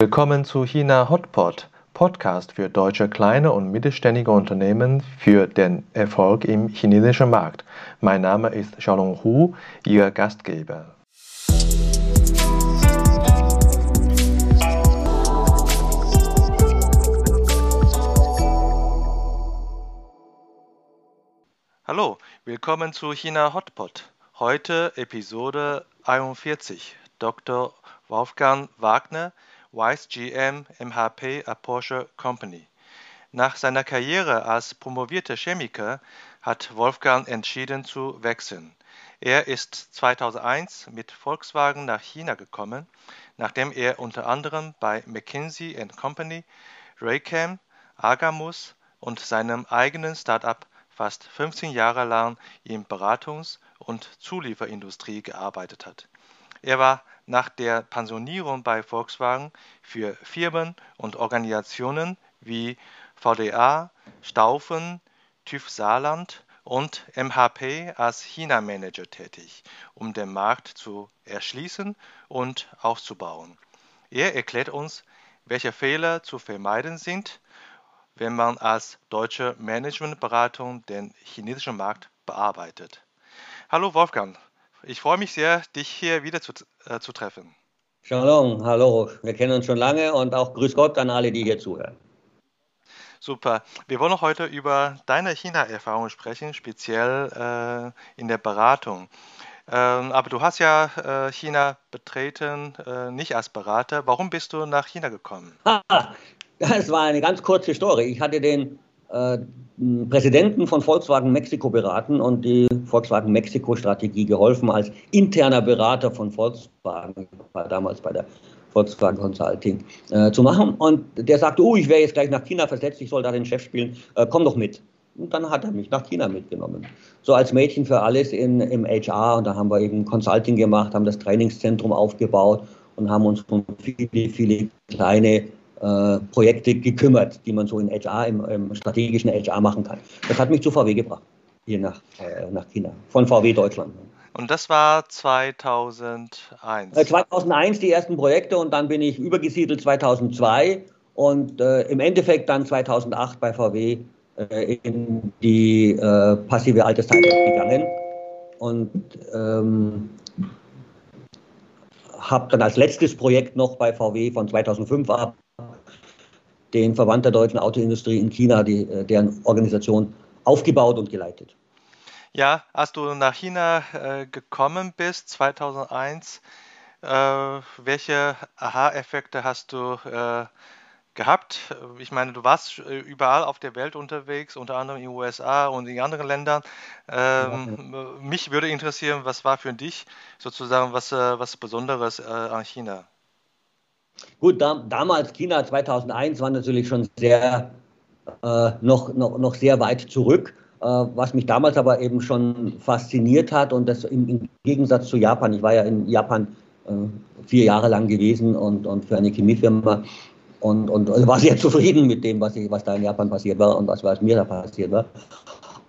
Willkommen zu China Hotpot, Podcast für deutsche kleine und mittelständige Unternehmen für den Erfolg im chinesischen Markt. Mein Name ist Xiaolong Hu, Ihr Gastgeber. Hallo, willkommen zu China Hotpot. Heute Episode 41. Dr. Wolfgang Wagner, Vice GM MHP a Porsche Company. Nach seiner Karriere als promovierter Chemiker hat Wolfgang entschieden zu wechseln. Er ist 2001 mit Volkswagen nach China gekommen, nachdem er unter anderem bei McKinsey Company, Raycam, Agamus und seinem eigenen Startup fast 15 Jahre lang in Beratungs- und Zulieferindustrie gearbeitet hat. Er war nach der Pensionierung bei Volkswagen für Firmen und Organisationen wie VDA, Staufen, TÜV Saarland und MHP als China-Manager tätig, um den Markt zu erschließen und auszubauen. Er erklärt uns, welche Fehler zu vermeiden sind wenn man als deutsche Managementberatung den chinesischen Markt bearbeitet. Hallo Wolfgang, ich freue mich sehr, dich hier wieder zu, äh, zu treffen. Shalom, hallo, wir kennen uns schon lange und auch Grüß Gott an alle, die hier zuhören. Super. Wir wollen heute über deine China-Erfahrung sprechen, speziell äh, in der Beratung. Ähm, aber du hast ja äh, China betreten, äh, nicht als Berater. Warum bist du nach China gekommen? Ah, das war eine ganz kurze Story. Ich hatte den äh, Präsidenten von Volkswagen Mexiko beraten und die Volkswagen Mexiko-Strategie geholfen als interner Berater von Volkswagen, war damals bei der Volkswagen Consulting, äh, zu machen. Und der sagte, oh, ich wäre jetzt gleich nach China versetzt, ich soll da den Chef spielen, äh, komm doch mit. Und dann hat er mich nach China mitgenommen. So als Mädchen für alles in, im HR. Und da haben wir eben Consulting gemacht, haben das Trainingszentrum aufgebaut und haben uns um viele, viele kleine äh, Projekte gekümmert, die man so in HR, im, im, strategischen HR machen kann. Das hat mich zu VW gebracht, hier nach, äh, nach China, von VW Deutschland. Und das war 2001? 2001 äh, die ersten Projekte und dann bin ich übergesiedelt 2002 und äh, im Endeffekt dann 2008 bei VW äh, in die passive Altersteilung gegangen und ähm, habe dann als letztes Projekt noch bei VW von 2005 ab den Verband der deutschen Autoindustrie in China, die, äh, deren Organisation, aufgebaut und geleitet. Ja, als du nach China äh, gekommen bist, 2001, äh, welche Aha-Effekte hast du äh, gehabt? Ich meine, du warst äh, überall auf der Welt unterwegs, unter anderem in den USA und in anderen Ländern. Ähm, ja. Mich würde interessieren, was war für dich sozusagen was, äh, was Besonderes an China? Gut, da, damals China 2001 war natürlich schon sehr, äh, noch, noch, noch sehr weit zurück. Äh, was mich damals aber eben schon fasziniert hat und das im, im Gegensatz zu Japan, ich war ja in Japan äh, vier Jahre lang gewesen und, und für eine Chemiefirma und, und war sehr zufrieden mit dem, was, ich, was da in Japan passiert war und was, was mir da passiert war.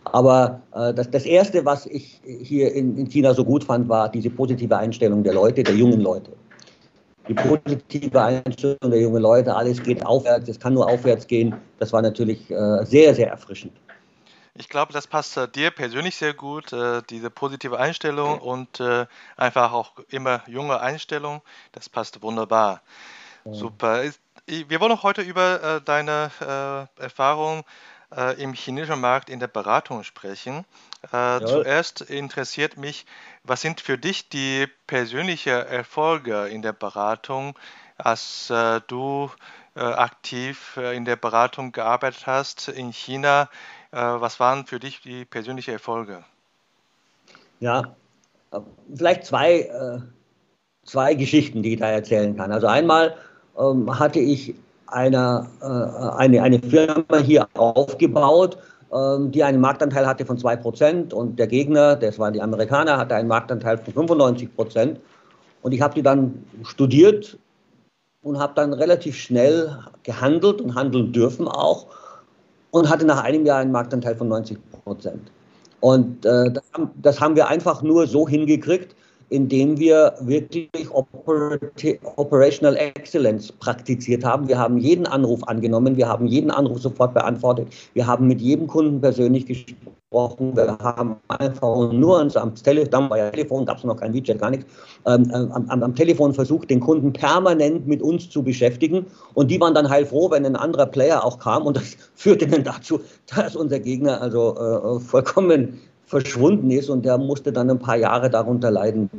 Aber äh, das, das Erste, was ich hier in, in China so gut fand, war diese positive Einstellung der Leute, der jungen Leute die positive Einstellung der jungen Leute, alles geht aufwärts, es kann nur aufwärts gehen, das war natürlich äh, sehr, sehr erfrischend. Ich glaube, das passt äh, dir persönlich sehr gut, äh, diese positive Einstellung und einfach auch immer junge Einstellung, das passt wunderbar. Ja. Super. Wir wollen heute über deine Erfahrung im chinesischen Markt in der Beratung sprechen. Ja. Zuerst interessiert mich, was sind für dich die persönlichen Erfolge in der Beratung, als äh, du äh, aktiv äh, in der Beratung gearbeitet hast in China? Äh, was waren für dich die persönlichen Erfolge? Ja, vielleicht zwei, äh, zwei Geschichten, die ich da erzählen kann. Also einmal ähm, hatte ich eine, äh, eine, eine Firma hier aufgebaut, die einen Marktanteil hatte von 2% und der Gegner, das waren die Amerikaner, hatte einen Marktanteil von 95%. Und ich habe die dann studiert und habe dann relativ schnell gehandelt und handeln dürfen auch und hatte nach einem Jahr einen Marktanteil von 90 Und äh, das, das, haben wir einfach nur so hingekriegt, indem wir wirklich Operational Excellence praktiziert haben. Wir haben jeden Anruf angenommen, wir haben jeden Anruf sofort beantwortet, wir haben mit jedem Kunden persönlich gesprochen, wir haben einfach nur ans am Telefon, ja Telefon, gab es noch kein WeChat, gar nichts, ähm, am, am, Telefon versucht, den Kunden permanent mit uns zu beschäftigen. Und die waren dann heilfroh, wenn ein anderer Player auch kam. Und das führte dann dazu, dass unser Gegner also äh, vollkommen verschwunden ist und der musste dann ein paar Jahre darunter leiden.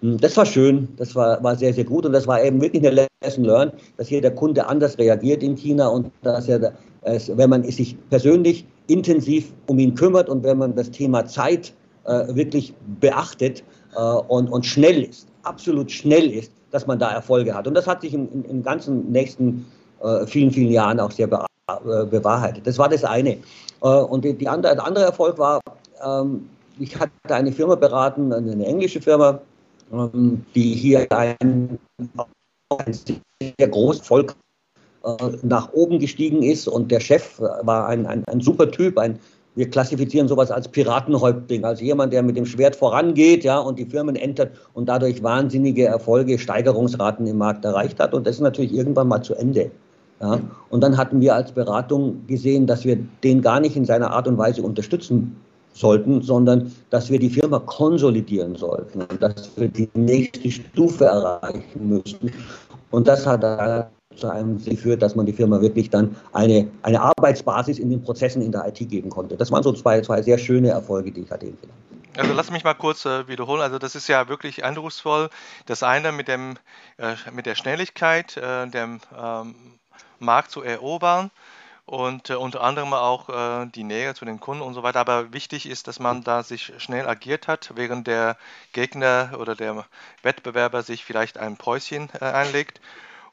Hm, das war schön, das war, war sehr, sehr gut und das war eben wirklich eine Lesson learned, dass hier der Kunde anders reagiert in China und dass er, wenn man sich persönlich intensiv um ihn kümmert und wenn man das Thema Zeit äh, wirklich beachtet äh, und, und schnell ist, absolut schnell ist, dass man da Erfolge hat. Und das hat sich im, im ganzen nächsten äh, vielen, vielen Jahren auch sehr bewahrheitet. Das war das eine. Und die andere, der andere Erfolg war, ähm, ich hatte eine Firma beraten, eine englische Firma, ähm, die hier ein, ein sehr großes Volk äh, nach oben gestiegen ist und der Chef war ein, ein, ein super Typ, ein, wir klassifizieren sowas als Piratenhäuptling, also jemand, der mit dem Schwert vorangeht, ja, und die Firmen entert und dadurch wahnsinnige Erfolge, Steigerungsraten im Markt erreicht hat. Und das ist natürlich irgendwann mal zu Ende. Ja. Und dann hatten wir als Beratung gesehen, dass wir den gar nicht in seiner Art und Weise unterstützen sollten, sondern dass wir die Firma konsolidieren sollten und dass wir die nächste Stufe erreichen müssen. Und das hat zu einem geführt, dass man die Firma wirklich dann eine, eine Arbeitsbasis in den Prozessen in der IT geben konnte. Das waren so zwei, zwei sehr schöne Erfolge, die ich hatte. Also lass mich mal kurz äh, wiederholen. Also das ist ja wirklich eindrucksvoll. Das eine mit dem äh, mit der Schnelligkeit, äh, dem ähm, Markt zu erobern und äh, unter anderem auch äh, die Nähe zu den Kunden und so weiter. Aber wichtig ist, dass man da sich schnell agiert hat, während der Gegner oder der Wettbewerber sich vielleicht ein Päuschen äh, einlegt.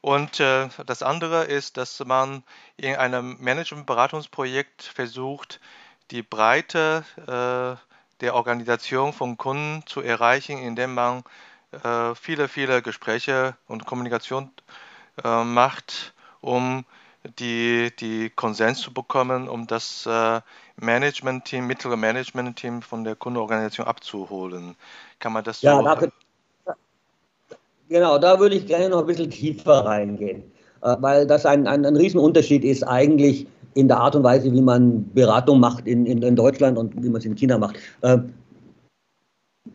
Und äh, das andere ist, dass man in einem Management-Beratungsprojekt versucht, die Breite äh, der Organisation von Kunden zu erreichen, indem man äh, viele, viele Gespräche und Kommunikation macht, um die, die Konsens zu bekommen, um das äh, Management-Team, mittlere Management-Team von der Kundenorganisation abzuholen. Kann man das ja, so? Da, genau, da würde ich gerne noch ein bisschen tiefer reingehen, äh, weil das ein, ein, ein Riesenunterschied ist eigentlich in der Art und Weise, wie man Beratung macht in, in, in Deutschland und wie man es in China macht. Äh,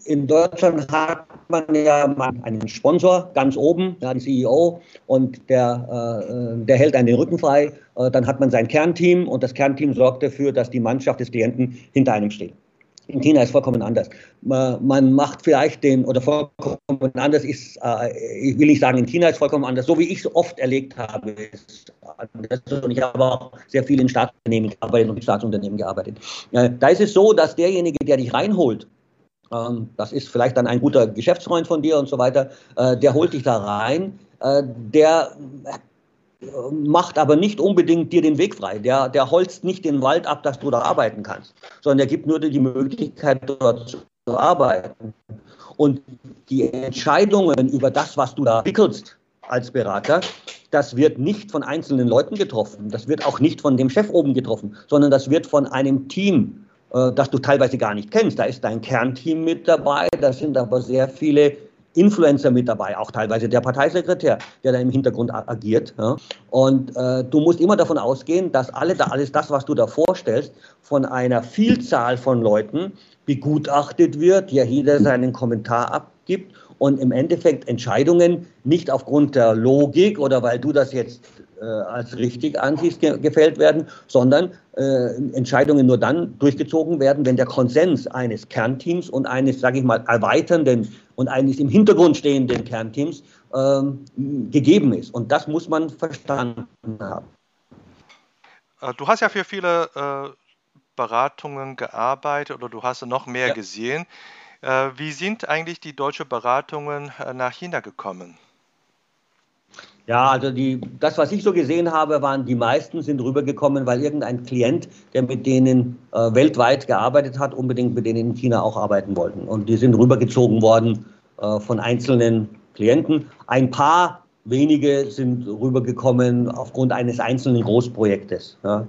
in Deutschland hat man ja einen Sponsor ganz oben, ja, den CEO, und der, äh, der hält einen den Rücken frei. Äh, dann hat man sein Kernteam und das Kernteam sorgt dafür, dass die Mannschaft des Klienten hinter einem steht. In China ist vollkommen anders. Man macht vielleicht den, oder vollkommen anders ist, äh, ich will nicht sagen, in China ist vollkommen anders, so wie ich es oft erlebt habe. Ist. Und ich habe auch sehr viel in Staatsunternehmen gearbeitet und in Staatsunternehmen gearbeitet. Da ist es so, dass derjenige, der dich reinholt, ähm, das ist vielleicht dann ein guter Geschäftsfreund von dir und so weiter, äh, der holt dich da rein, äh, der äh, macht aber nicht unbedingt dir den Weg frei. Der, der holzt nicht den Wald ab, dass du da arbeiten kannst, sondern der gibt nur dir die Möglichkeit, dort zu arbeiten. Und die Entscheidungen über das, was du da wickelst als Berater, das wird nicht von einzelnen Leuten getroffen. Das wird auch nicht von dem Chef oben getroffen, sondern das wird von einem Team das du teilweise gar nicht kennst. Da ist dein Kernteam mit dabei, da sind aber sehr viele Influencer mit dabei, auch teilweise der Parteisekretär, der da im Hintergrund agiert. Ja. Und äh, du musst immer davon ausgehen, dass alle da, alles das, was du da vorstellst, von einer Vielzahl von Leuten begutachtet wird, ja jeder seinen Kommentar abgibt und im Endeffekt Entscheidungen nicht aufgrund der Logik oder weil du das jetzt äh, als richtig ge gefällt werden, sondern äh, Entscheidungen nur dann durchgezogen werden, wenn der Konsens eines Kernteams und eines, sage ich mal, erweiternden und eines im Hintergrund stehenden Kernteams ähm, gegeben ist. Und das muss man verstanden haben. Äh, du hast ja für viele äh, Beratungen gearbeitet oder du hast noch mehr ja. gesehen. Äh, wie sind eigentlich die deutschen Beratungen äh, nach China gekommen? Ja, also die, das, was ich so gesehen habe, waren die meisten sind rübergekommen, weil irgendein Klient, der mit denen äh, weltweit gearbeitet hat, unbedingt mit denen in China auch arbeiten wollten. Und die sind rübergezogen worden äh, von einzelnen Klienten. Ein paar wenige sind rübergekommen aufgrund eines einzelnen Großprojektes. Ja.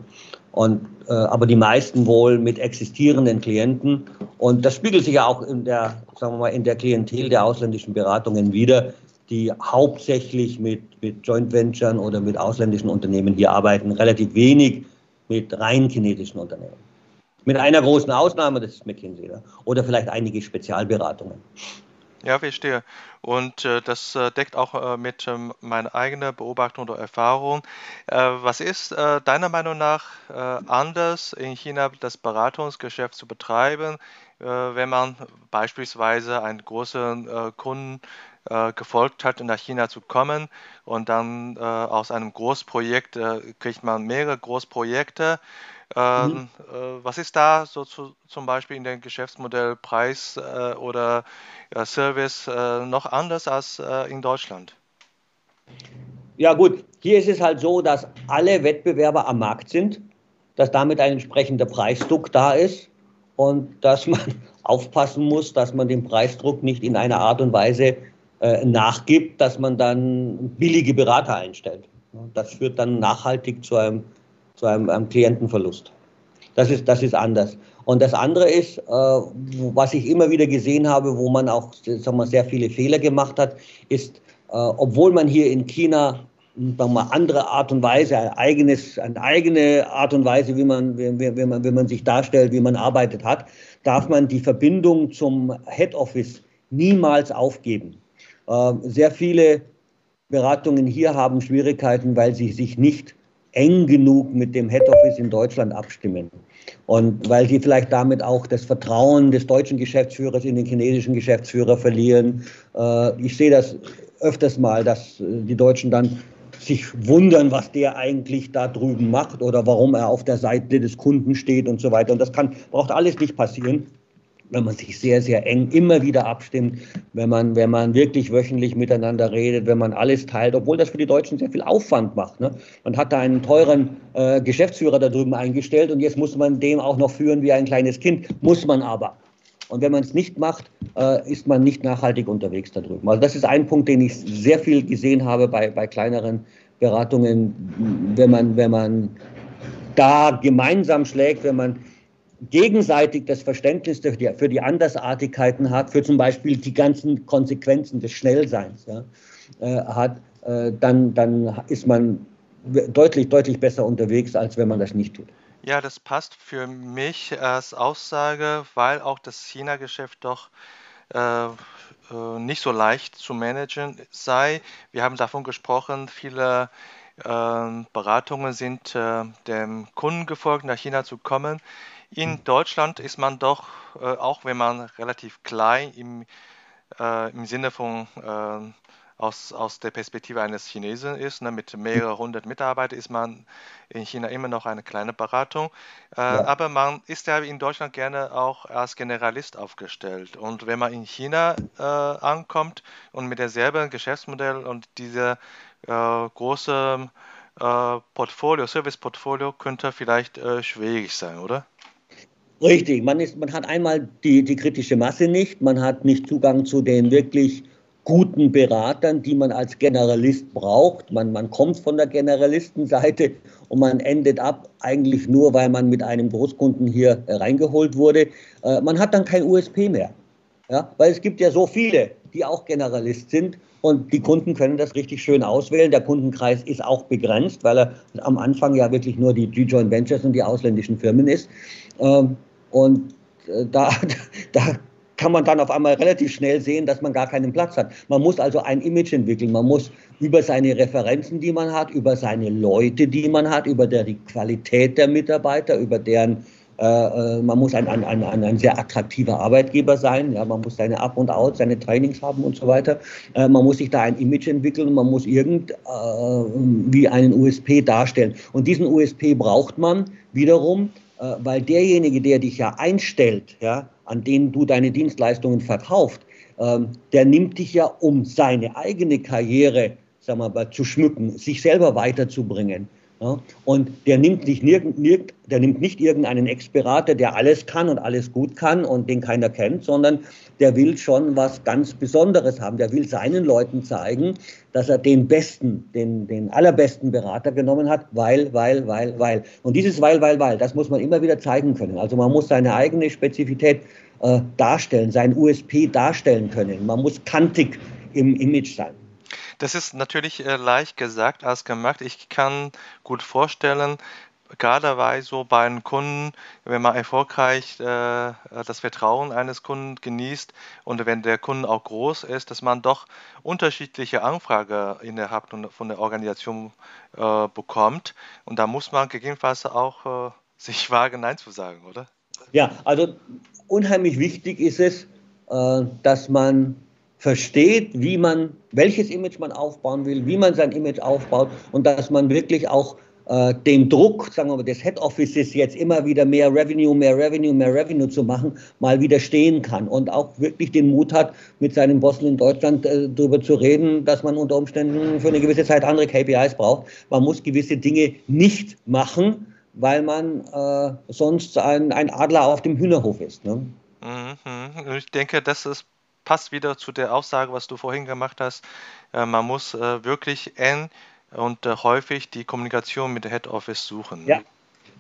Und, äh, aber die meisten wohl mit existierenden Klienten. Und das spiegelt sich ja auch in der, sagen wir mal, in der Klientel der ausländischen Beratungen wieder, die hauptsächlich mit, mit Joint Venturen oder mit ausländischen Unternehmen hier arbeiten, relativ wenig mit rein chinesischen Unternehmen. Mit einer großen Ausnahme, das ist McKinsey. Oder vielleicht einige Spezialberatungen. Ja, verstehe. Und äh, das äh, deckt auch äh, mit ähm, meiner eigenen Beobachtung oder Erfahrung. Äh, was ist äh, deiner Meinung nach äh, anders in China das Beratungsgeschäft zu betreiben, wenn man beispielsweise einen großen Kunden gefolgt hat, nach China zu kommen und dann aus einem Großprojekt kriegt man mehrere Großprojekte ähm, mhm. äh, was ist da so zu, zum Beispiel in dem Geschäftsmodell Preis äh, oder äh, Service äh, noch anders als äh, in Deutschland? Ja gut, hier ist es halt so, dass alle Wettbewerber am Markt sind, dass damit ein entsprechender Preisdruck da ist und dass man aufpassen muss, dass man dem Preisdruck nicht in einer Art und Weise äh, nachgibt, dass man dann billige Berater einstellt. Das führt dann nachhaltig zu einem zu einem, einem Klientenverlust. Das ist, das ist anders. Und das andere ist, äh, was ich immer wieder gesehen habe, wo man auch sagen wir, sehr viele Fehler gemacht hat, ist, äh, obwohl man hier in China mal, andere Art und Weise, ein eigenes, eine eigene Art und Weise, wie man, wie, wie, man, wie man sich darstellt, wie man arbeitet hat, darf man die Verbindung zum Head Office niemals aufgeben. Äh, sehr viele Beratungen hier haben Schwierigkeiten, weil sie sich nicht eng genug mit dem Head Office in Deutschland abstimmen. Und weil sie vielleicht damit auch das Vertrauen des deutschen Geschäftsführers in den chinesischen Geschäftsführer verlieren. Äh, ich sehe das öfters mal, dass äh, die Deutschen dann sich wundern, was der eigentlich da drüben macht oder warum er auf der Seite des Kunden steht und so weiter. Und das kann, braucht alles nicht passieren wenn man sich sehr, sehr eng immer wieder abstimmt, wenn man, wenn man wirklich wöchentlich miteinander redet, wenn man alles teilt, obwohl das für die Deutschen sehr viel Aufwand macht. Ne? Man hat da einen teuren äh, Geschäftsführer da drüben eingestellt und jetzt muss man dem auch noch führen wie ein kleines Kind. Muss man aber. Und wenn man es nicht macht, äh, ist man nicht nachhaltig unterwegs da drüben. Also das ist ein Punkt, den ich sehr viel gesehen habe bei, bei kleineren Beratungen, wenn man, wenn man da gemeinsam schlägt, wenn man gegenseitig das Verständnis für die Andersartigkeiten hat, für zum Beispiel die ganzen Konsequenzen des Schnellseins ja, äh, hat, äh, dann, dann ist man deutlich, deutlich besser unterwegs, als wenn man das nicht tut. Ja, das passt für mich als Aussage, weil auch das China-Geschäft doch äh, äh nicht so leicht zu managen sei. Wir haben davon gesprochen, viele äh, Beratungen sind äh, dem Kunden gefolgt, nach China zu kommen. In Deutschland ist man doch, äh, auch wenn man relativ klein im, äh, im Sinne von äh, aus, aus der Perspektive eines Chinesen ist, ne, mit mehreren hundert Mitarbeitern ist man in China immer noch eine kleine Beratung. Äh, ja. Aber man ist ja in Deutschland gerne auch als Generalist aufgestellt. Und wenn man in China äh, ankommt und mit derselben Geschäftsmodell und dieser äh, große Portfolio, Service-Portfolio könnte vielleicht schwierig sein, oder? Richtig, man, ist, man hat einmal die, die kritische Masse nicht, man hat nicht Zugang zu den wirklich guten Beratern, die man als Generalist braucht. Man, man kommt von der Generalistenseite und man endet ab eigentlich nur, weil man mit einem Großkunden hier reingeholt wurde. Äh, man hat dann kein USP mehr. Ja? Weil es gibt ja so viele, die auch Generalist sind und die Kunden können das richtig schön auswählen. Der Kundenkreis ist auch begrenzt, weil er am Anfang ja wirklich nur die G-Joint Ventures und die ausländischen Firmen ist. Ähm, und äh, da, da kann man dann auf einmal relativ schnell sehen, dass man gar keinen Platz hat. Man muss also ein Image entwickeln. Man muss über seine Referenzen, die man hat, über seine Leute, die man hat, über der, die Qualität der Mitarbeiter, über deren äh, äh man muss ein, ein, ein, ein, sehr attraktiver Arbeitgeber sein, ja, man muss seine Up- und Out, seine Trainings haben und so weiter. Man muss sich da ein Image entwickeln man muss irgendwie einen USP darstellen. Und diesen USP braucht man wiederum, äh, weil derjenige, der dich ja einstellt, ja, an den du deine Dienstleistungen verkaufst, ähm, der nimmt dich ja, um seine eigene Karriere wir mal, zu schmücken, sich selber weiterzubringen. Ja, und der nimmt, nicht nirgend, nirgend, der nimmt nicht irgendeinen Ex-Berater, der alles kann und alles gut kann und den keiner kennt, sondern der will schon was ganz Besonderes haben. Der will seinen Leuten zeigen, dass er den besten, den, den allerbesten Berater genommen hat, weil, weil, weil, weil. Und dieses weil, weil, weil, das muss man immer wieder zeigen können. Also man muss seine eigene Spezifität äh, darstellen, sein USP darstellen können. Man muss kantig im Image sein. Das ist natürlich äh, leicht gesagt als gemacht. Ich kann gut vorstellen, gerade bei so bei einem Kunden, wenn man erfolgreich äh, das Vertrauen eines Kunden genießt und wenn der Kunde auch groß ist, dass man doch unterschiedliche Anfragen innerhalb von der Organisation äh, bekommt. Und da muss man gegebenenfalls auch sich wagen, Nein zu sagen, oder? Ja, also unheimlich wichtig ist es, dass man versteht, wie man, welches Image man aufbauen will, wie man sein Image aufbaut und dass man wirklich auch äh, den Druck, sagen wir mal, des Head Offices jetzt immer wieder mehr Revenue, mehr Revenue, mehr Revenue zu machen, mal widerstehen kann und auch wirklich den Mut hat, mit seinen Bossen in Deutschland äh, darüber zu reden, dass man unter Umständen für eine gewisse Zeit andere KPIs braucht. Man muss gewisse Dinge nicht machen, weil man äh, sonst ein, ein Adler auf dem Hühnerhof ist. Ne? Mhm. Ich denke, das ist passt wieder zu der Aussage, was du vorhin gemacht hast. Äh, man muss äh, wirklich eng und äh, häufig die Kommunikation mit der Head Office suchen. Ja,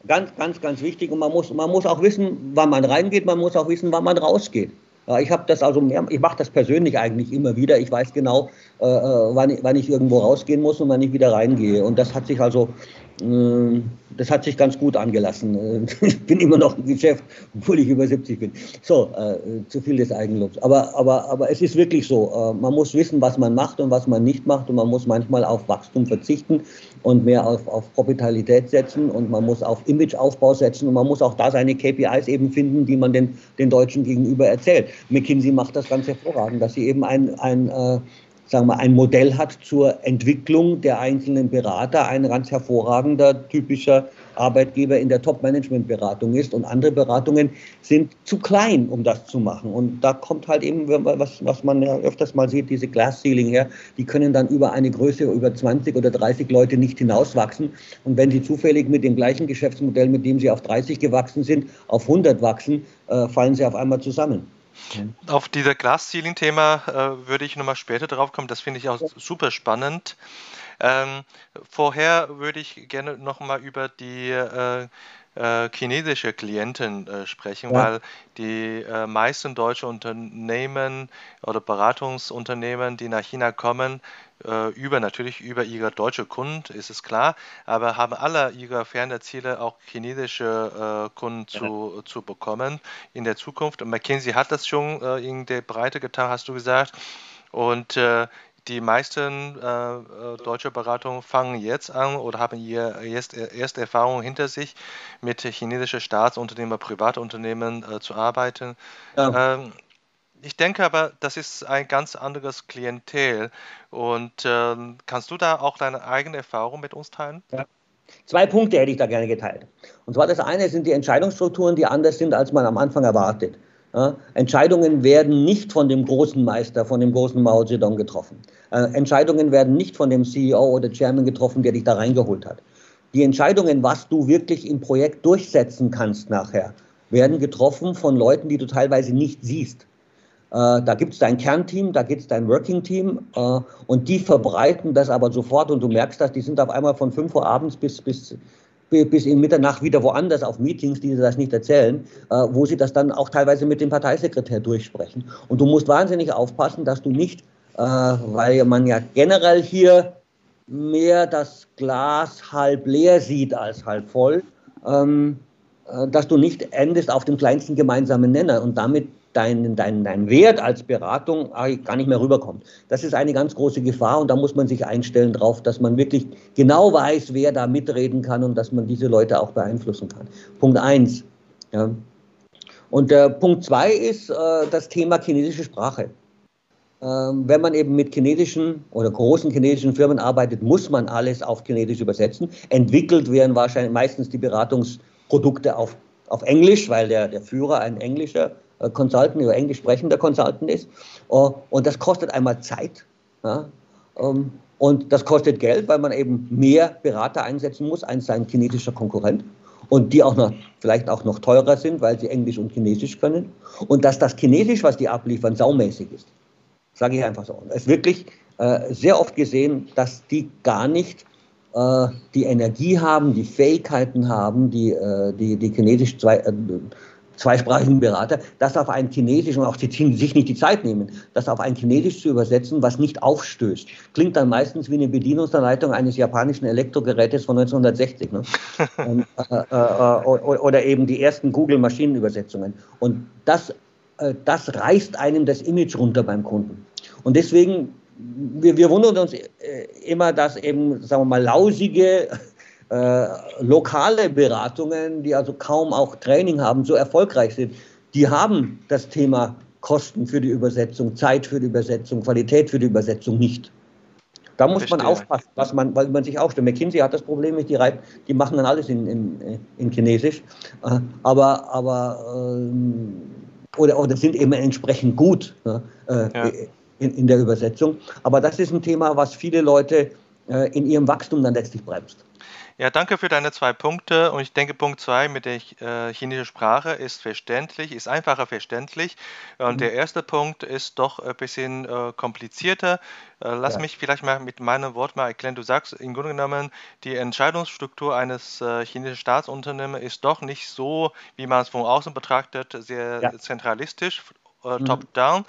ganz, ganz, ganz wichtig. Und man muss, man muss auch wissen, wann man reingeht, man muss auch wissen, wann man rausgeht. Ja, ich habe das also mehr, ich mache das persönlich eigentlich immer wieder. Ich weiß genau, äh, wann, ich, wann ich irgendwo rausgehen muss und wann ich wieder reingehe. Und das hat sich also äh, das hat sich ganz gut angelassen. Ich bin immer noch im Geschäft, obwohl ich über 70 bin. So, äh, zu viel des Eigenlobs. Aber, aber, aber es ist wirklich so, äh, man muss wissen, was man macht und was man nicht macht und man muss manchmal auf Wachstum verzichten und mehr auf, auf Profitalität setzen und man muss auf Imageaufbau setzen und man muss auch da seine KPIs eben finden, die man den, den Deutschen gegenüber erzählt. McKinsey macht das ganz hervorragend, dass sie eben ein, ein äh, sagen wir, ein Modell hat zur Entwicklung der einzelnen Berater, ein ganz hervorragender, typischer Arbeitgeber in der Top-Management-Beratung ist. Und andere Beratungen sind zu klein, um das zu machen. Und da kommt halt eben, was, was man ja öfters mal sieht, diese Glass-Ceiling her. Die können dann über eine Größe, über 20 oder 30 Leute nicht hinauswachsen. Und wenn sie zufällig mit dem gleichen Geschäftsmodell, mit dem sie auf 30 gewachsen sind, auf 100 wachsen, äh, fallen sie auf einmal zusammen. Auf dieser Glass-Ceiling-Thema äh, würde ich nochmal später drauf kommen. Das finde ich auch super spannend. Ähm, vorher würde ich gerne nochmal über die äh, äh, chinesische Klienten äh, sprechen, ja. weil die äh, meisten deutsche Unternehmen oder Beratungsunternehmen, die nach China kommen, äh, über natürlich über ihre deutsche Kunden, ist es klar, aber haben alle ihre Ziele auch chinesische äh, Kunden ja. zu, zu bekommen in der Zukunft. Und McKinsey hat das schon äh, in der Breite getan, hast du gesagt. Und die meisten äh, äh, deutsche Beratungen fangen jetzt an oder haben ihr erst, erste Erfahrungen hinter sich, mit chinesischen Staatsunternehmen, Privatunternehmen äh, zu arbeiten. Ja. Ähm, ich denke aber, das ist ein ganz anderes Klientel. Und ähm, kannst du da auch deine eigene Erfahrung mit uns teilen? Ja. Zwei Punkte hätte ich da gerne geteilt. Und zwar das eine sind die Entscheidungsstrukturen, die anders sind, als man am Anfang erwartet. Ja, Entscheidungen werden nicht von dem großen Meister, von dem großen Mao Zedong getroffen. Äh, Entscheidungen werden nicht von dem CEO oder Chairman getroffen, der dich da reingeholt hat. Die Entscheidungen, was du wirklich im Projekt durchsetzen kannst nachher, werden getroffen von Leuten, die du teilweise nicht siehst. Äh, da gibt es dein Kernteam, da gibt es dein Working-Team äh, und die verbreiten das aber sofort und du merkst das, die sind auf einmal von 5 Uhr abends bis, bis bis in Mitternacht wieder woanders auf Meetings, die sie das nicht erzählen, äh, wo sie das dann auch teilweise mit dem Parteisekretär durchsprechen. Und du musst wahnsinnig aufpassen, dass du nicht, äh, weil man ja generell hier mehr das Glas halb leer sieht als halb voll, ähm, äh, dass du nicht endest auf dem kleinsten gemeinsamen Nenner und damit dein, dein, dein Wert als Beratung gar nicht mehr rüberkommt. Das ist eine ganz große Gefahr und da muss man sich einstellen darauf, dass man wirklich genau weiß, wer da mitreden kann und dass man diese Leute auch beeinflussen kann. Punkt eins. Ja. Und der Punkt zwei ist äh, das Thema chinesische Sprache. Ähm, wenn man eben mit chinesischen oder großen chinesischen Firmen arbeitet, muss man alles auf Chinesisch übersetzen. Entwickelt werden wahrscheinlich meistens die Beratungsprodukte auf, auf Englisch, weil der, der Führer ein englischer äh, Consultant oder englisch sprechender Consultant ist. Äh, und das kostet einmal Zeit. Ja? Ähm, Und das kostet Geld, weil man eben mehr Berater einsetzen muss als sein chinesischer Konkurrent. Und die auch noch, vielleicht auch noch teurer sind, weil sie Englisch und Chinesisch können. Und dass das Chinesisch, was die abliefern, saumäßig ist. Sage ich einfach so. Es ist wirklich äh, sehr oft gesehen, dass die gar nicht äh, die Energie haben, die Fähigkeiten haben, die, äh, die, die chinesisch zwei, zweisprachigen Berater, das auf ein Chinesisch und auch die sich nicht die Zeit nehmen, das auf ein Chinesisch zu übersetzen, was nicht aufstößt. Klingt dann meistens wie eine Bedienungsanleitung eines japanischen Elektrogerätes von 1960. Ne? und, äh, äh, äh oder eben die ersten Google-Maschinenübersetzungen. Und das, äh, das reißt einem das Image runter beim Kunden. Und deswegen, wir, wir wundern uns äh, immer, dass eben, sagen wir mal, lausige äh, lokale Beratungen, die also kaum auch Training haben, so erfolgreich sind, die haben das Thema Kosten für die Übersetzung, Zeit für die Übersetzung, Qualität für die Übersetzung nicht. Da muss Verstehe. man aufpassen, was man, weil man sich aufstellt. McKinsey hat das Problem nicht, die, die machen dann alles in, in, in Chinesisch. Äh, aber, aber ähm, oder, oder sind eben entsprechend gut ne, äh, ja. in, in der Übersetzung. Aber das ist ein Thema, was viele Leute in ihrem Wachstum dann letztlich bremst. Ja, danke für deine zwei Punkte. Und ich denke, Punkt zwei mit der äh, chinesischen Sprache ist verständlich, ist einfacher verständlich. Und mhm. der erste Punkt ist doch ein bisschen äh, komplizierter. Äh, lass ja. mich vielleicht mal mit meinem Wort mal erklären. Du sagst im Grunde genommen, die Entscheidungsstruktur eines äh, chinesischen Staatsunternehmens ist doch nicht so, wie man es von außen betrachtet, sehr ja. zentralistisch, äh, mhm. top-down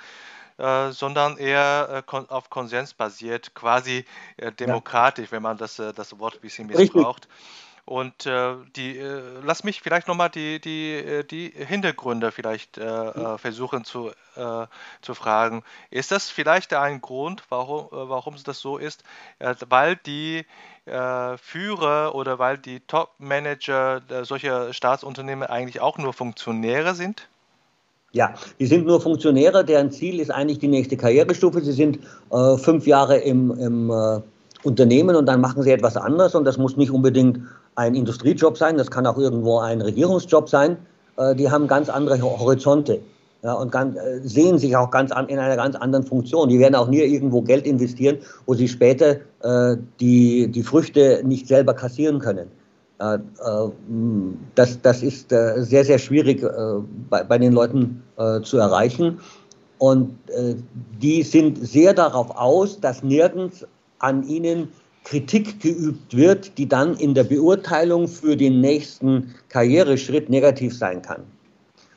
äh, sondern eher äh, kon auf Konsens basiert, quasi äh, demokratisch, ja. wenn man das, das Wort ein bisschen missbraucht. Und äh, die, äh, lass mich vielleicht nochmal die, die, die Hintergründe vielleicht mhm. versuchen zu, zu fragen. Ist das vielleicht ein Grund, warum, warum das so ist? weil die Führer oder weil die Top-Manager solcher Staatsunternehmen eigentlich auch nur Funktionäre sind? Ja, die sind nur Funktionäre, deren Ziel ist eigentlich die nächste Karrierestufe. Sie sind äh, fünf Jahre im, im äh, Unternehmen und dann machen sie etwas anderes und das muss nicht unbedingt ein Industriejob sein, das kann auch irgendwo ein Regierungsjob sein. Äh, die haben ganz andere Horizonte ja, und ganz, äh, sehen sich auch ganz an, in einer ganz anderen Funktion. Die werden auch nie irgendwo Geld investieren, wo sie später äh, die, die Früchte nicht selber kassieren können. Äh, das, das ist äh, sehr, sehr schwierig äh, bei, bei den Leuten zu erreichen. Und die sind sehr darauf aus, dass nirgends an ihnen Kritik geübt wird, die dann in der Beurteilung für den nächsten Karriereschritt negativ sein kann.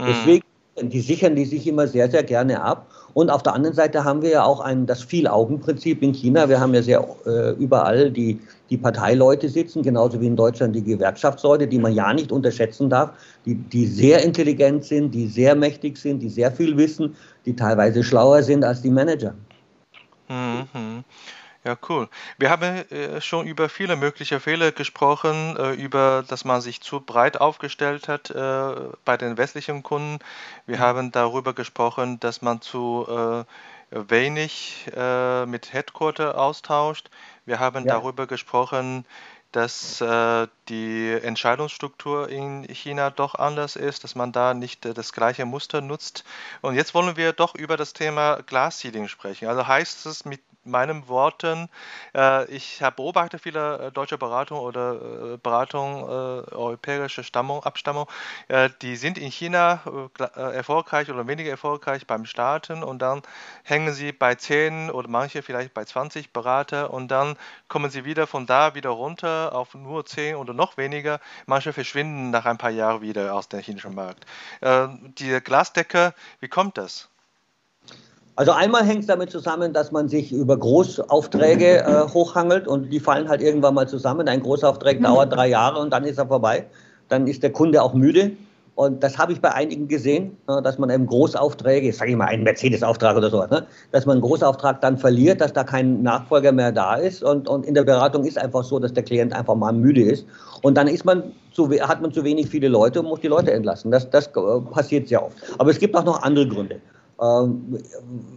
Mhm. Deswegen, die sichern die sich immer sehr, sehr gerne ab. Und auf der anderen Seite haben wir ja auch ein, das Vier-Augen-Prinzip in China. Wir haben ja sehr äh, überall die, die Parteileute sitzen, genauso wie in Deutschland die Gewerkschaftsleute, die man ja nicht unterschätzen darf, die, die sehr intelligent sind, die sehr mächtig sind, die sehr viel wissen, die teilweise schlauer sind als die Manager. Mhm. Ja, cool. Wir haben äh, schon über viele mögliche Fehler gesprochen, äh, über dass man sich zu breit aufgestellt hat äh, bei den westlichen Kunden. Wir mhm. haben darüber gesprochen, dass man zu äh, wenig äh, mit Headquarter austauscht. Wir haben ja. darüber gesprochen, dass äh, die Entscheidungsstruktur in China doch anders ist, dass man da nicht äh, das gleiche Muster nutzt. Und jetzt wollen wir doch über das Thema Glass Seeding sprechen. Also heißt es mit meinen Worten, äh, ich habe beobachtet viele äh, deutsche Beratungen oder äh, Beratungen europäischer Stammung, Abstammung, die sind in China erfolgreich oder weniger erfolgreich beim Starten und dann hängen sie bei 10 oder manche vielleicht bei 20 Berater und dann kommen sie wieder von da wieder runter auf nur 10 oder noch weniger. Manche verschwinden nach ein paar Jahren wieder aus dem chinesischen Markt. die Glasdecke, wie kommt das? Also einmal hängt es damit zusammen, dass man sich über Großaufträge äh, hochhangelt und die fallen halt irgendwann mal zusammen. Ein Großauftrag dauert drei Jahre und dann ist er vorbei. Dann ist der Kunde auch müde. Und das habe ich bei einigen gesehen, ne, dass man eben Großaufträge, sage ich mal, einen Mercedes-Auftrag oder so, ne, dass man einen Großauftrag dann verliert, dass da kein Nachfolger mehr da ist. Und, und in der Beratung ist einfach so, dass der Klient einfach mal müde ist. Und dann ist man zu, hat man zu wenig viele Leute und muss die Leute entlassen. Das, das äh, passiert sehr oft. Aber es gibt auch noch andere Gründe. Ähm,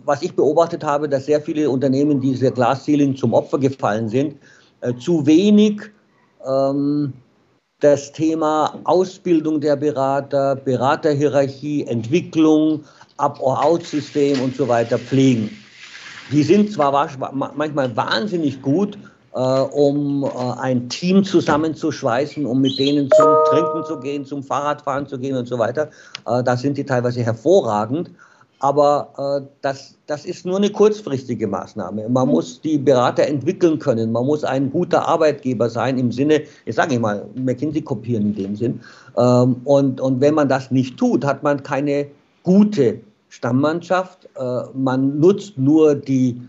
was ich beobachtet habe, dass sehr viele Unternehmen diese Glass Ceiling zum Opfer gefallen sind, äh, zu wenig ähm, das Thema Ausbildung der Berater, Beraterhierarchie, Entwicklung, Up-or-Out-System und so weiter pflegen. die sind zwar manchmal wahnsinnig gut, äh, um äh, ein Team zusammenzuschweißen, um mit denen zum Trinken zu gehen, zum Fahrradfahren zu gehen und so weiter. Äh, da sind die teilweise hervorragend. Aber äh, das, das ist nur eine kurzfristige Maßnahme. Man muss die Berater entwickeln können. Man muss ein guter Arbeitgeber sein im Sinne, jetzt sage ich mal, McKinsey kopieren in dem Sinn. Ähm, und, und wenn man das nicht tut, hat man keine gute Stammmannschaft. Äh, man nutzt nur die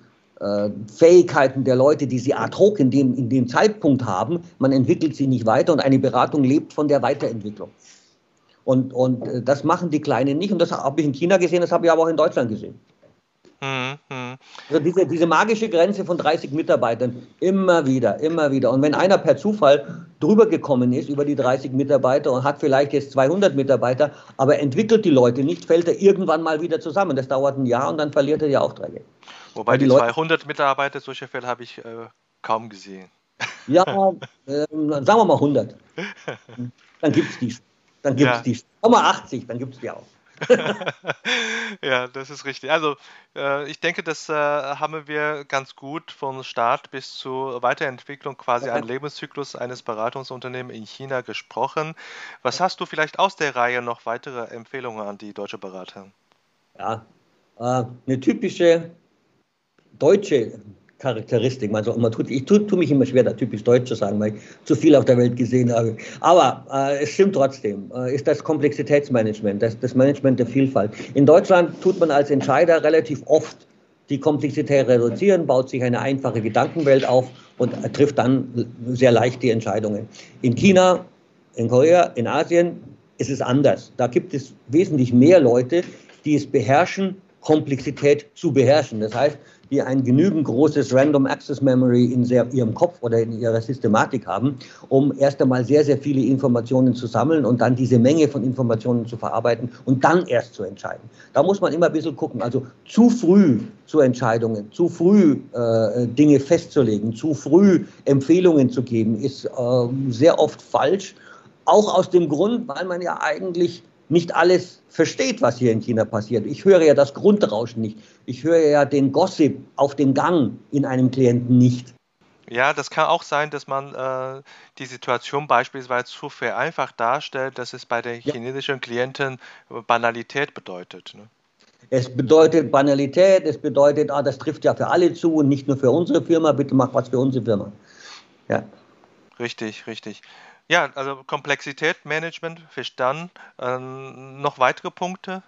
äh, Fähigkeiten der Leute, die sie ad hoc in dem, in dem Zeitpunkt haben. Man entwickelt sie nicht weiter und eine Beratung lebt von der Weiterentwicklung. Und, und äh, das machen die Kleinen nicht. Und das habe ich in China gesehen, das habe ich aber auch in Deutschland gesehen. Hm, hm. Also diese, diese magische Grenze von 30 Mitarbeitern, immer wieder, immer wieder. Und wenn einer per Zufall drüber gekommen ist über die 30 Mitarbeiter und hat vielleicht jetzt 200 Mitarbeiter, aber entwickelt die Leute nicht, fällt er irgendwann mal wieder zusammen. Das dauert ein Jahr und dann verliert er die Aufträge. Wobei die, die 200 Mitarbeiter, solche Fälle habe ich äh, kaum gesehen. Ja, äh, sagen wir mal 100. Dann gibt es die. Dann gibt es ja. die. Wir 80, dann gibt es die auch. ja, das ist richtig. Also äh, ich denke, das äh, haben wir ganz gut von Start bis zur Weiterentwicklung quasi okay. einen Lebenszyklus eines Beratungsunternehmens in China gesprochen. Was hast du vielleicht aus der Reihe noch weitere Empfehlungen an die deutsche Berater? Ja, äh, eine typische deutsche Charakteristik. Man, man tut, ich tue tu mich immer schwer, da typisch Deutsch zu sagen, weil ich zu viel auf der Welt gesehen habe. Aber äh, es stimmt trotzdem, äh, ist das Komplexitätsmanagement, das, das Management der Vielfalt. In Deutschland tut man als Entscheider relativ oft die Komplexität reduzieren, baut sich eine einfache Gedankenwelt auf und trifft dann sehr leicht die Entscheidungen. In China, in Korea, in Asien ist es anders. Da gibt es wesentlich mehr Leute, die es beherrschen, Komplexität zu beherrschen. Das heißt, die ein genügend großes Random Access Memory in sehr, ihrem Kopf oder in ihrer Systematik haben, um erst einmal sehr, sehr viele Informationen zu sammeln und dann diese Menge von Informationen zu verarbeiten und dann erst zu entscheiden. Da muss man immer ein bisschen gucken. Also zu früh zu Entscheidungen, zu früh äh, Dinge festzulegen, zu früh Empfehlungen zu geben, ist äh, sehr oft falsch. Auch aus dem Grund, weil man ja eigentlich nicht alles versteht, was hier in China passiert. Ich höre ja das Grundrauschen nicht. Ich höre ja den Gossip auf dem Gang in einem Klienten nicht. Ja, das kann auch sein, dass man äh, die Situation beispielsweise zu vereinfacht darstellt, dass es bei den ja. chinesischen Klienten Banalität bedeutet. Ne? Es bedeutet Banalität, es bedeutet, ah, das trifft ja für alle zu und nicht nur für unsere Firma, bitte mach was für unsere Firma. Ja. Richtig, richtig. Ja, also Komplexitätsmanagement verstanden. Ähm, noch weitere Punkte?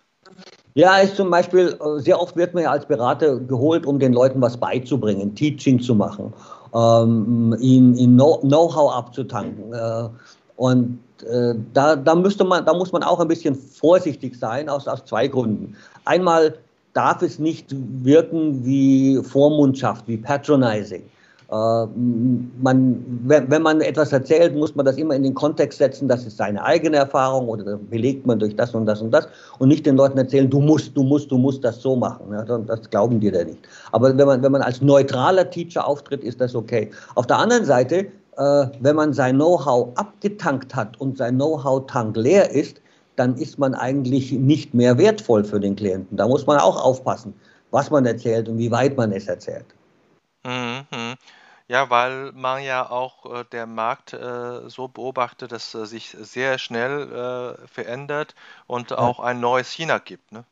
Ja, ist zum Beispiel, äh, sehr oft wird man ja als Berater geholt, um den Leuten was beizubringen, Teaching zu machen, ähm, ihnen, ihnen Know-how abzutanken. Äh, und äh, da, da, müsste man, da muss man auch ein bisschen vorsichtig sein, aus, aus zwei Gründen. Einmal darf es nicht wirken wie Vormundschaft, wie Patronizing. Äh, man, wenn man etwas erzählt, muss man das immer in den Kontext setzen, das ist seine eigene Erfahrung oder belegt man durch das und das und das und nicht den Leuten erzählen, du musst, du musst, du musst das so machen. das glauben die da nicht. Aber wenn man, wenn man als neutraler Teacher auftritt, ist das okay. Auf der anderen Seite, äh, wenn man sein Know-how abgetankt hat und sein Know-how-Tank leer ist, dann ist man eigentlich nicht mehr wertvoll für den Klienten. Da muss man auch aufpassen, was man erzählt und wie weit man es erzählt. Mhm. Ja, weil man ja auch äh, der Markt äh, so beobachtet, dass er sich sehr schnell äh, verändert und Ja. auch ein neues China gibt, ne?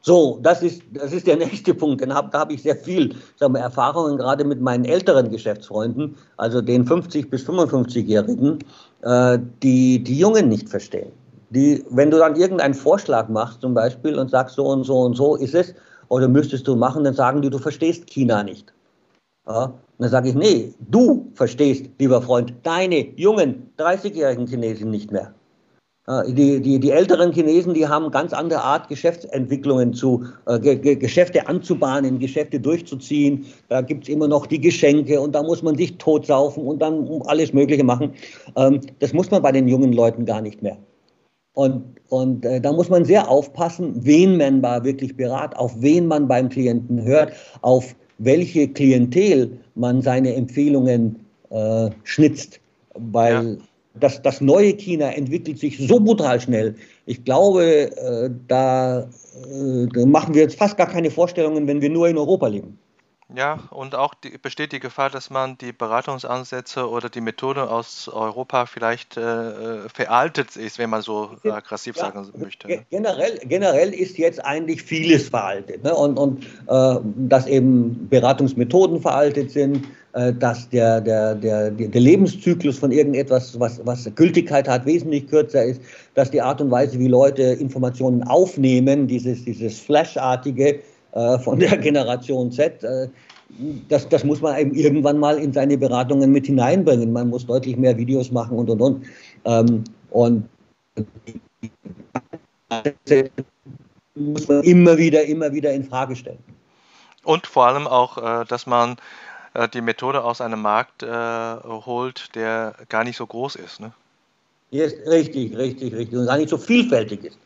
So, das ist, das ist der nächste Punkt. Den hab, da habe ich sehr viel sagen wir, Erfahrungen, gerade mit meinen älteren Geschäftsfreunden, also den 50- bis 55-Jährigen, äh, die die Jungen nicht verstehen. Die, wenn du dann irgendeinen Vorschlag machst, zum Beispiel, und sagst, so und so und so ist es, oder müsstest du machen, dann sagen die, du verstehst China nicht. Ja, und dann sage ich, nee, du verstehst, lieber Freund, deine jungen 30-jährigen Chinesen nicht mehr. Die, die, die älteren Chinesen, die haben ganz andere Art, Geschäftsentwicklungen zu, äh, Ge Geschäfte anzubahnen, Geschäfte durchzuziehen. Da gibt es immer noch die Geschenke und da muss man sich totsaufen und dann alles Mögliche machen. Ähm, das muss man bei den jungen Leuten gar nicht mehr. Und, und äh, da muss man sehr aufpassen, wen man da wirklich berat, auf wen man beim Klienten hört, auf welche Klientel man seine Empfehlungen äh, schnitzt, weil ja. das, das neue China entwickelt sich so brutal schnell. Ich glaube, äh, da, äh, da machen wir jetzt fast gar keine Vorstellungen, wenn wir nur in Europa leben. Ja, und auch die, besteht die Gefahr, dass man die Beratungsansätze oder die Methode aus Europa vielleicht äh, veraltet ist, wenn man so aggressiv ja, sagen möchte. Ne? Generell, generell ist jetzt eigentlich vieles veraltet. Ne? Und, und äh, dass eben Beratungsmethoden veraltet sind, äh, dass der, der, der, der Lebenszyklus von irgendetwas, was, was Gültigkeit hat, wesentlich kürzer ist, dass die Art und Weise, wie Leute Informationen aufnehmen, dieses, dieses Flashartige, äh, von der Generation Z. Äh, das, das muss man eben irgendwann mal in seine Beratungen mit hineinbringen. Man muss deutlich mehr Videos machen und und und. Ähm, und muss man immer wieder, immer wieder in Frage stellen. Und vor allem auch, äh, dass man die Methode aus einem Markt holt, der gar nicht so groß ist. Ne? Richtig, richtig, richtig. Und gar nicht so vielfältig ist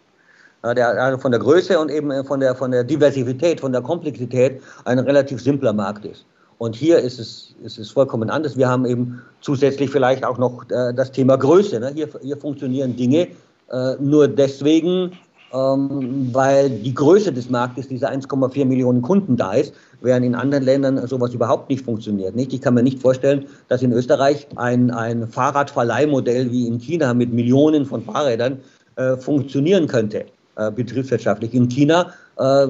der, also von der Größe und eben von der, von der Diversität, von der Komplexität ein relativ simpler Markt ist. Und hier ist es, ist es vollkommen anders. Wir haben eben zusätzlich vielleicht auch noch äh, das Thema Größe. Ne? Hier, hier funktionieren Dinge äh, nur deswegen, ähm, weil die Größe des Marktes, diese 1,4 Millionen Kunden da ist, während in anderen Ländern sowas überhaupt nicht funktioniert. Ich kann mir nicht vorstellen, dass in Österreich ein, ein Fahrradverleihmodell wie in China mit Millionen von Fahrrädern äh, funktionieren könnte äh, betriebswirtschaftlich. In China äh,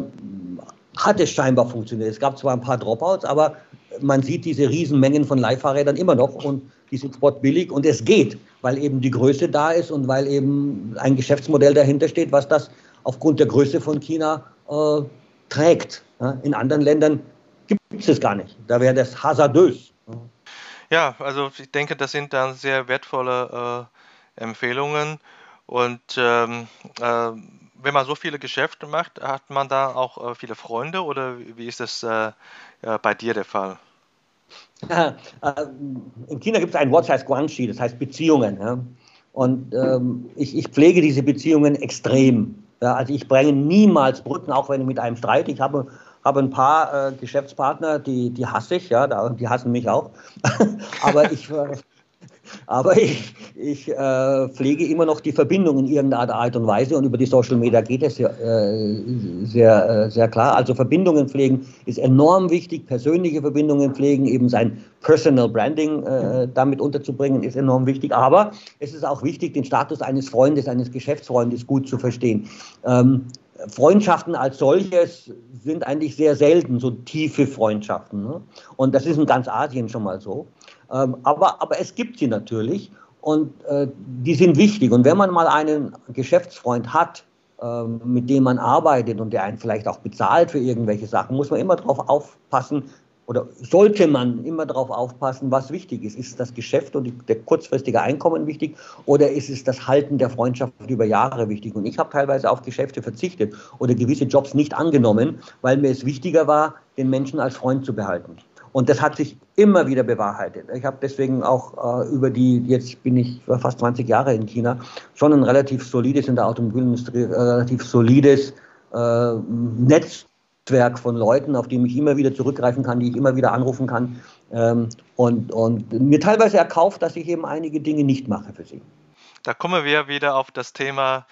hat es scheinbar funktioniert. Es gab zwar ein paar Dropouts, aber man sieht diese Riesenmengen von Leihfahrrädern immer noch und die sind sportbillig und es geht, weil eben die Größe da ist und weil eben ein Geschäftsmodell dahinter steht, was das aufgrund der Größe von China äh, trägt. In anderen Ländern gibt es es gar nicht. Da wäre das hasardös. Ja, also ich denke, das sind dann sehr wertvolle äh, Empfehlungen und ähm, äh, wenn man so viele Geschäfte macht, hat man da auch äh, viele Freunde oder wie ist das äh, bei dir der Fall? Äh, in China gibt es ein Wort, das heißt Guanxi, das heißt Beziehungen. Ja? Und ähm, ich, ich, pflege diese Beziehungen extrem. Ja? Also ich bringe niemals Brücken, auch wenn ich mit einem streite. Ich habe, habe ein paar äh, Geschäftspartner, die, die hasse ich, ja, die hassen mich auch. Aber ich, äh, aber ich, ich äh, pflege immer noch die Verbindung in irgendeiner Art und Weise und über die Social Media geht es ja, äh, sehr, äh, sehr klar. Also Verbindungen pflegen ist enorm wichtig, persönliche Verbindungen pflegen, eben sein Personal Branding äh, damit unterzubringen, ist enorm wichtig. Aber es ist auch wichtig, den Status eines Freundes, eines Geschäftsfreundes gut zu verstehen. Ähm, Freundschaften als solches sind eigentlich sehr selten, so tiefe Freundschaften. Ne? Und das ist in ganz Asien schon mal so. Ähm, aber, aber es gibt sie natürlich und äh, die sind wichtig. Und wenn man mal einen Geschäftsfreund hat, äh, mit dem man arbeitet und der einen vielleicht auch bezahlt für irgendwelche Sachen, muss man immer darauf aufpassen, oder sollte man immer darauf aufpassen, was wichtig ist. Ist das Geschäft und der kurzfristige Einkommen wichtig oder ist es das Halten der Freundschaft über Jahre wichtig? Und ich habe teilweise auf Geschäfte verzichtet oder gewisse Jobs nicht angenommen, weil mir es wichtiger war, den Menschen als Freund zu behalten. Und das hat sich immer wieder bewahrheitet. Ich habe deswegen auch äh, über die, jetzt bin ich fast 20 Jahre in China, schon ein relativ solides in der Automobilindustrie, äh, relativ solides äh, Netzwerk von Leuten, auf die ich immer wieder zurückgreifen kann, die ich immer wieder anrufen kann. Ähm, und, und mir teilweise erkauft, dass ich eben einige Dinge nicht mache für sie. Da kommen wir wieder auf das Thema,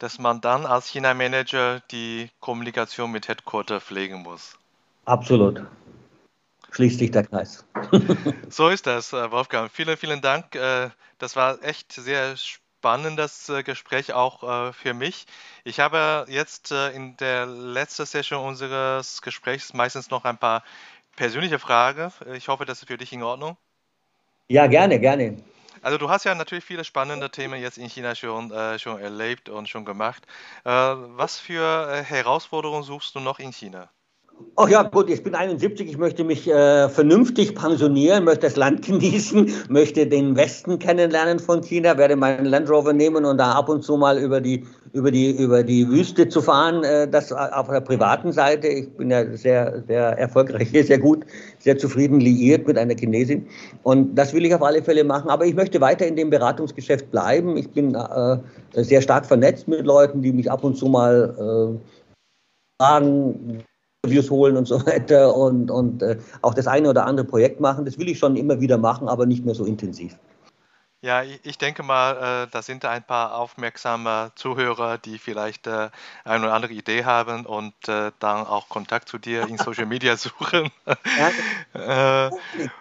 dass man dann als China-Manager die Kommunikation mit Headquarter pflegen muss. Absolut schließt sich der Kreis. so ist das, äh, Wolfgang. Vielen, vielen Dank. Äh, das war echt sehr spannendes äh, Gespräch auch für mich. Ich habe jetzt in der letzten Session unseres Gesprächs meistens noch ein paar persönliche Fragen. Ich hoffe, das ist für dich in Ordnung. Ja, gerne, gerne. Also du hast ja natürlich viele spannende Themen jetzt in China schon, äh, schon erlebt und schon gemacht. Äh, was für Herausforderungen suchst du noch in China? Ach ja, gut, ich bin 71, ich möchte mich äh, vernünftig pensionieren, möchte das Land genießen, möchte den Westen kennenlernen von China, werde meinen Land Rover nehmen und da ab und zu mal über die, über die, über die Wüste zu fahren, äh, das auf der privaten Seite. Ich bin ja sehr, sehr erfolgreich hier, sehr gut, sehr zufrieden liiert mit einer Chinesin und das will ich auf alle Fälle machen, aber ich möchte weiter in dem Beratungsgeschäft bleiben. Ich bin äh, sehr stark vernetzt mit Leuten, die mich ab und zu mal äh, fragen, Interviews holen und so weiter und, und äh, auch das eine oder andere Projekt machen. Das will ich schon immer wieder machen, aber nicht mehr so intensiv. Ja, ich denke mal, äh, da sind ein paar aufmerksame Zuhörer, die vielleicht äh, eine oder andere Idee haben und äh, dann auch Kontakt zu dir in Social Media suchen.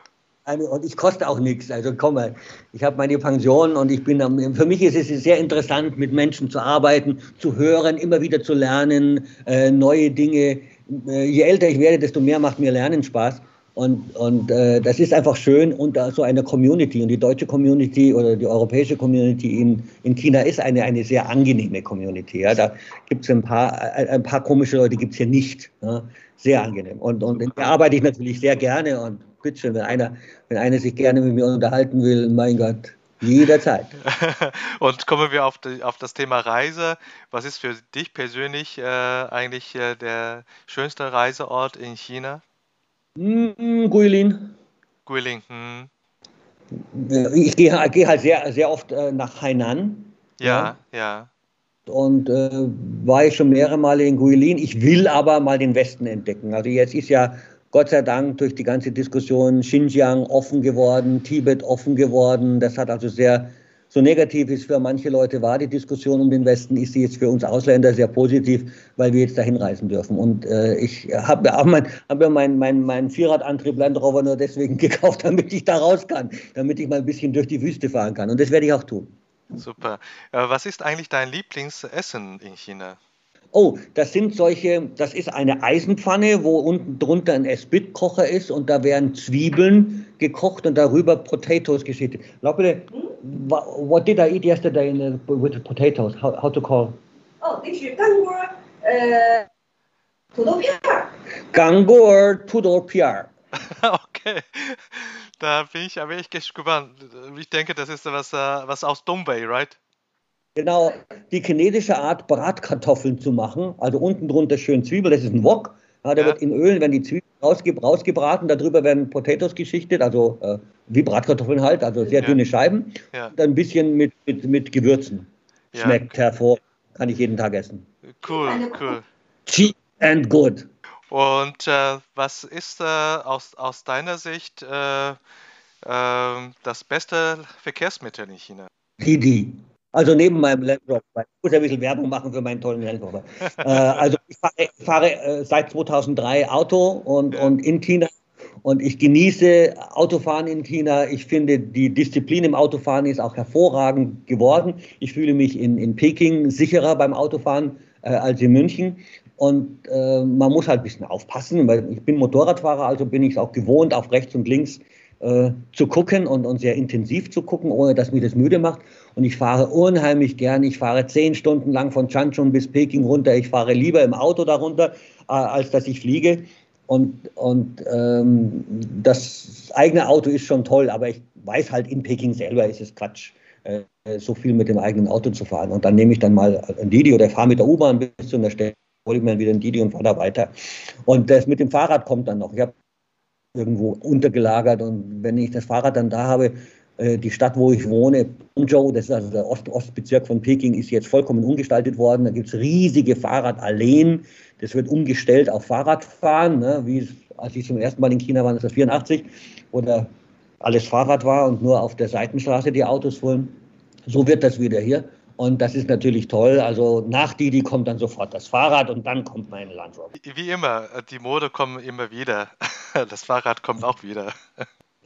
Und ich koste auch nichts. Also komm mal, ich habe meine Pension und ich bin für mich ist es sehr interessant, mit Menschen zu arbeiten, zu hören, immer wieder zu lernen, neue Dinge. Je älter ich werde, desto mehr macht mir Lernen Spaß. Und, und äh, das ist einfach schön unter so einer Community. Und die deutsche Community oder die europäische Community in, in China ist eine, eine sehr angenehme Community. Ja. Da gibt es ein paar, ein paar komische Leute, gibt es hier nicht. Ja. Sehr angenehm. Und, und da arbeite ich natürlich sehr gerne. Und bitteschön, wenn einer, wenn einer sich gerne mit mir unterhalten will, mein Gott, Jederzeit. Und kommen wir auf, die, auf, das Thema Reise. Was ist für dich persönlich äh, eigentlich äh, der schönste Reiseort in China? Mm, Guilin. Guilin. Hm. Ich gehe geh halt sehr, sehr oft äh, nach Hainan. Ja, ja. ja. Und äh, war ich schon mehrere Male in Guilin. Ich will aber mal den Westen entdecken. Also jetzt ist ja Gott sei Dank durch die ganze Diskussion Xinjiang offen geworden, Tibet offen geworden. Das hat also sehr so negativ es für manche Leute war, die Diskussion um den Westen, ist sie jetzt für uns Ausländer sehr positiv, weil wir jetzt dahin reisen dürfen. Und äh, ich habe ja mein, hab ja meinen mein, mein Vierradantrieb Land Rover nur deswegen gekauft, damit ich da raus kann, damit ich mal ein bisschen durch die Wüste fahren kann. Und das werde ich auch tun. Super. Äh, was ist eigentlich dein Lieblingsessen in China? Oh, das sind solche, das ist eine Eisenpfanne, wo unten drunter ein Esbit-Kocher ist und da werden Zwiebeln gekocht und darüber Potatoes geschnitten. Glaub bitte, what did I eat yesterday in the, with the potatoes? How, how to call? Oh, 这是干锅呃土豆片儿。干锅土豆片儿。okay, da bin ich aber echt gespannt. Ich denke, das ist was, was aus Dombay, right? Genau, die chinesische Art, Bratkartoffeln zu machen. Also unten drunter schön Zwiebel, das ist ein Wok. Ja, der ja. wird in Öl, wenn die Zwiebeln rausge rausgebraten, darüber werden Potatoes geschichtet, also äh, wie Bratkartoffeln halt, also sehr ja. dünne Scheiben. Ja. Dann ein bisschen mit, mit, mit Gewürzen. Schmeckt hervor, kann ich jeden Tag essen. Cool, cool. Cheap and good. Und äh, was ist äh, aus, aus deiner Sicht äh, ähm, das beste Verkehrsmittel in China? Didi. Also neben meinem Rover. Ich muss ja ein bisschen Werbung machen für meinen tollen Rover. äh, also ich fahre, fahre äh, seit 2003 Auto und, ja. und in China und ich genieße Autofahren in China. Ich finde, die Disziplin im Autofahren ist auch hervorragend geworden. Ich fühle mich in, in Peking sicherer beim Autofahren äh, als in München. Und äh, man muss halt ein bisschen aufpassen, weil ich bin Motorradfahrer, also bin ich es auch gewohnt, auf rechts und links äh, zu gucken und, und sehr intensiv zu gucken, ohne dass mich das müde macht. Und ich fahre unheimlich gern. Ich fahre zehn Stunden lang von Changchun bis Peking runter. Ich fahre lieber im Auto darunter, äh, als dass ich fliege. Und, und ähm, das eigene Auto ist schon toll, aber ich weiß halt, in Peking selber ist es Quatsch, äh, so viel mit dem eigenen Auto zu fahren. Und dann nehme ich dann mal ein Didi oder fahre mit der U-Bahn bis zu einer Stelle, hole ich mir wieder ein Didi und fahre da weiter. Und das mit dem Fahrrad kommt dann noch. Ich habe irgendwo untergelagert. Und wenn ich das Fahrrad dann da habe, die Stadt, wo ich wohne, Hangzhou, das ist also der Ost Ostbezirk von Peking, ist jetzt vollkommen umgestaltet worden. Da gibt es riesige Fahrradalleen. Das wird umgestellt auf Fahrradfahren, ne? wie als ich zum ersten Mal in China war, 1984, wo da alles Fahrrad war und nur auf der Seitenstraße die Autos fuhren. So wird das wieder hier. Und das ist natürlich toll. Also nach Didi kommt dann sofort das Fahrrad und dann kommt mein Land. Wie immer, die Mode kommen immer wieder. Das Fahrrad kommt auch wieder.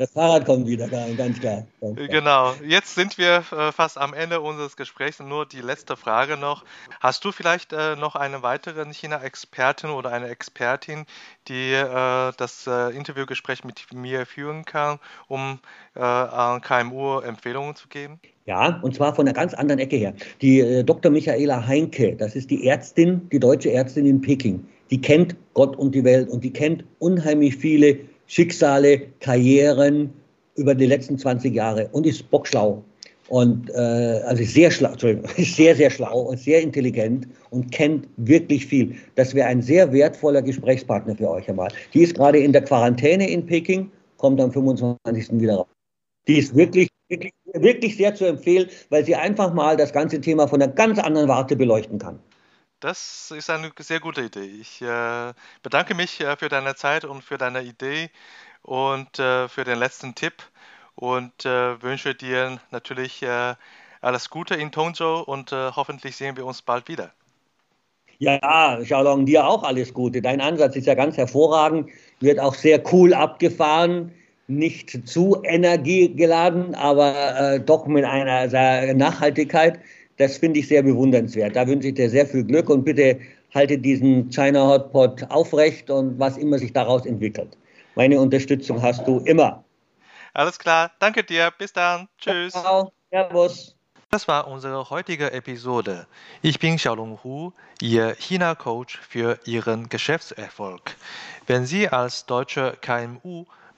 Das Fahrrad kommt wieder, ganz klar. Ganz klar. Genau. Jetzt sind wir äh, fast am Ende unseres Gesprächs. Nur die letzte Frage noch. Hast du vielleicht äh, noch einen weiteren China-Expertin oder eine Expertin, die äh, das Interviewgespräch mit mir führen kann, um an KMU Empfehlungen zu geben? Ja, und zwar von einer ganz anderen Ecke her. Die Dr. Michaela Heinke, das ist die Ärztin, die deutsche Ärztin in Peking. Die kennt Gott und die Welt und die kennt unheimlich viele Schicksale, Karrieren über die letzten 20 Jahre und ist bockschlau. Und äh, also sehr schlau, ist sehr, sehr schlau und sehr intelligent und kennt wirklich viel. Das wäre ein sehr wertvoller Gesprächspartner für euch einmal. Die ist gerade in der Quarantäne in Peking, kommt am 25. wieder raus. Die ist wirklich wirklich, wirklich sehr zu empfehlen, weil sie einfach mal das ganze Thema von einer ganz anderen Warte beleuchten kann. Das ist eine sehr gute Idee. Ich äh, bedanke mich äh, für deine Zeit und für deine Idee und äh, für den letzten Tipp. und äh, wünsche dir natürlich äh, alles Gute in Tongzhou und äh, hoffentlich sehen wir uns bald wieder. Ja, Xiaolong, dir auch alles Gute. Dein Ansatz ist ja ganz hervorragend, wird auch sehr cool abgefahren, nicht zu energiegeladen, aber doch mit einer Nachhaltigkeit. Das finde ich sehr bewundernswert. Da wünsche ich dir sehr viel Glück und bitte halte diesen China Hotpot aufrecht und was immer sich daraus entwickelt. Meine Unterstützung hast du immer. Alles klar, danke dir. Bis dann. Tschüss. Ciao. Servus. Das war unsere heutige Episode. Ich bin Xiaolong Hu, Ihr China-Coach für Ihren Geschäftserfolg. Wenn Sie als deutsche KMU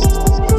Thank you.